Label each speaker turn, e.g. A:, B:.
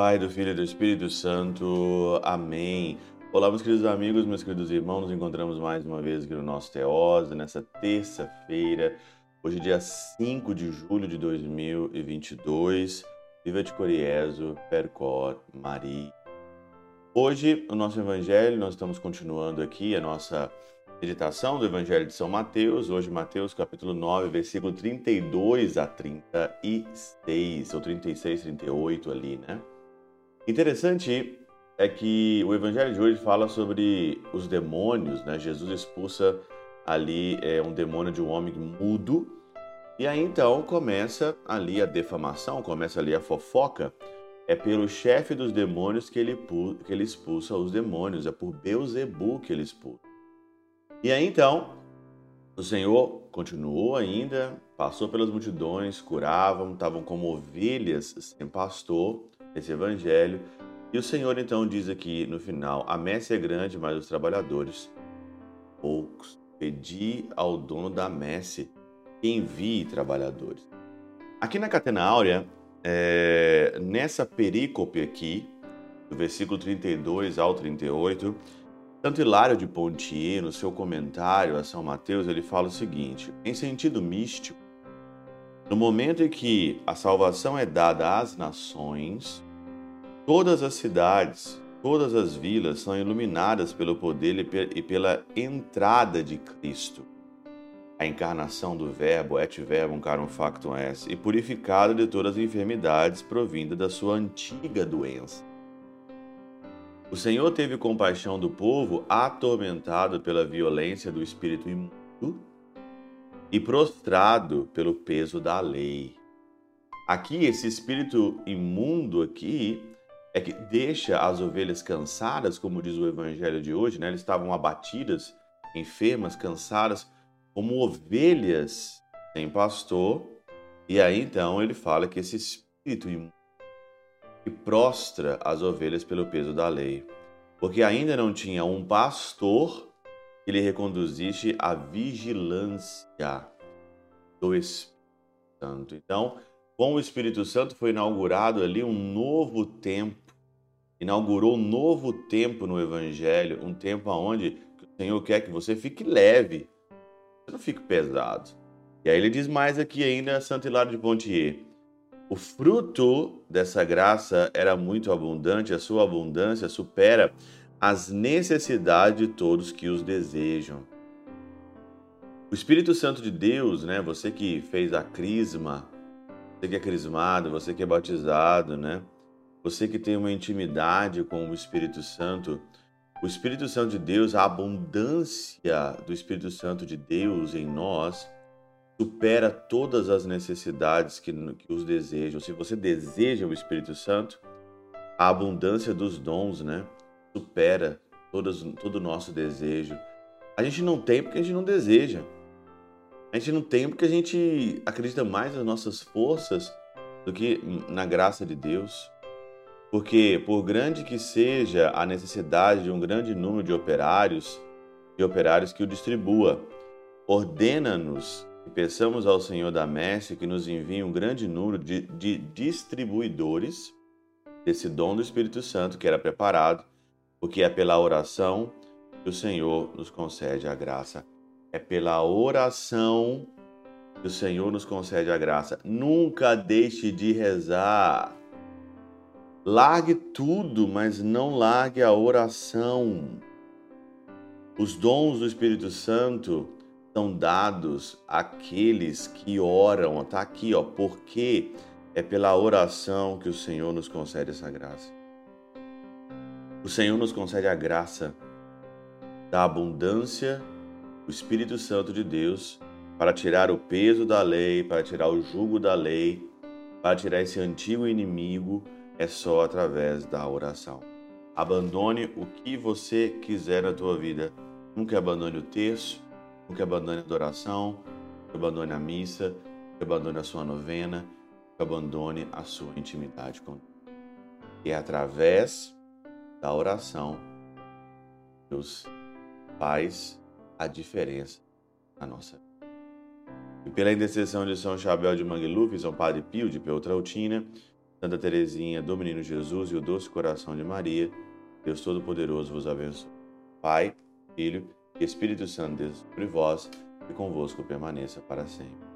A: Pai, do Filho e do Espírito Santo. Amém. Olá, meus queridos amigos, meus queridos irmãos, nos encontramos mais uma vez aqui no nosso Teose, nessa terça-feira, hoje dia 5 de julho de 2022. Viva de Coriezo, Percor, Maria. Hoje, o nosso Evangelho, nós estamos continuando aqui a nossa Meditação do Evangelho de São Mateus, hoje Mateus capítulo 9, versículo 32 a 36, ou 36, 38 ali, né? Interessante é que o Evangelho de hoje fala sobre os demônios, né? Jesus expulsa ali é, um demônio de um homem mudo, e aí então começa ali a defamação, começa ali a fofoca, é pelo chefe dos demônios que ele, que ele expulsa os demônios, é por Beuzebu que ele expulsa. E aí então, o Senhor continuou ainda, passou pelas multidões, curavam, estavam como ovelhas sem pastor, esse evangelho. E o Senhor então diz aqui no final: a messe é grande, mas os trabalhadores poucos. Pedi ao dono da messe que envie trabalhadores. Aqui na Catena Áurea, é, nessa perícope aqui, do versículo 32 ao 38, tanto Hilário de Pontier, no seu comentário a São Mateus, ele fala o seguinte: em sentido místico, no momento em que a salvação é dada às nações, todas as cidades, todas as vilas são iluminadas pelo poder e pela entrada de Cristo, a encarnação do Verbo, et verbum carum factum est, e purificada de todas as enfermidades provindas da sua antiga doença. O Senhor teve compaixão do povo atormentado pela violência do espírito imundo e prostrado pelo peso da lei. Aqui, esse espírito imundo aqui é que deixa as ovelhas cansadas, como diz o evangelho de hoje, né? Eles estavam abatidas, enfermas, cansadas, como ovelhas sem pastor. E aí então ele fala que esse espírito imundo e prostra as ovelhas pelo peso da lei, porque ainda não tinha um pastor que lhe reconduzisse à vigilância do Espírito Santo. Então, com o Espírito Santo foi inaugurado ali um novo tempo, inaugurou um novo tempo no Evangelho, um tempo onde o Senhor quer que você fique leve, você não fique pesado. E aí ele diz mais aqui ainda, Santo Hilário de Pontier, o fruto dessa graça era muito abundante, a sua abundância supera as necessidades de todos que os desejam. O Espírito Santo de Deus, né? Você que fez a crisma, você que é crismado, você que é batizado, né? Você que tem uma intimidade com o Espírito Santo, o Espírito Santo de Deus, a abundância do Espírito Santo de Deus em nós, supera todas as necessidades que, que os desejam. Se você deseja o Espírito Santo, a abundância dos dons, né, supera todos, todo o nosso desejo. A gente não tem porque a gente não deseja. A gente não tem porque a gente acredita mais nas nossas forças do que na graça de Deus. Porque, por grande que seja a necessidade de um grande número de operários, de operários que o distribua, ordena-nos e peçamos ao Senhor da Messe que nos envie um grande número de, de distribuidores desse dom do Espírito Santo que era preparado, porque é pela oração que o Senhor nos concede a graça. É pela oração que o Senhor nos concede a graça. Nunca deixe de rezar. Largue tudo, mas não largue a oração. Os dons do Espírito Santo são dados àqueles que oram. Está aqui, ó, porque é pela oração que o Senhor nos concede essa graça. O Senhor nos concede a graça da abundância do Espírito Santo de Deus para tirar o peso da lei, para tirar o jugo da lei, para tirar esse antigo inimigo, é só através da oração. Abandone o que você quiser na tua vida. Nunca abandone o terço, que abandone a adoração, que abandone a missa, que abandone a sua novena, que abandone a sua intimidade com Deus. E é através da oração Deus faz a diferença na nossa vida. E pela intercessão de São Chabel de Mangluf, São Padre Pio de Peltrautina, Santa Teresinha do Menino Jesus e o doce coração de Maria, Deus Todo-Poderoso vos abençoe. Pai, Filho e Espírito Santo, Deus sobre vós e convosco permaneça para sempre.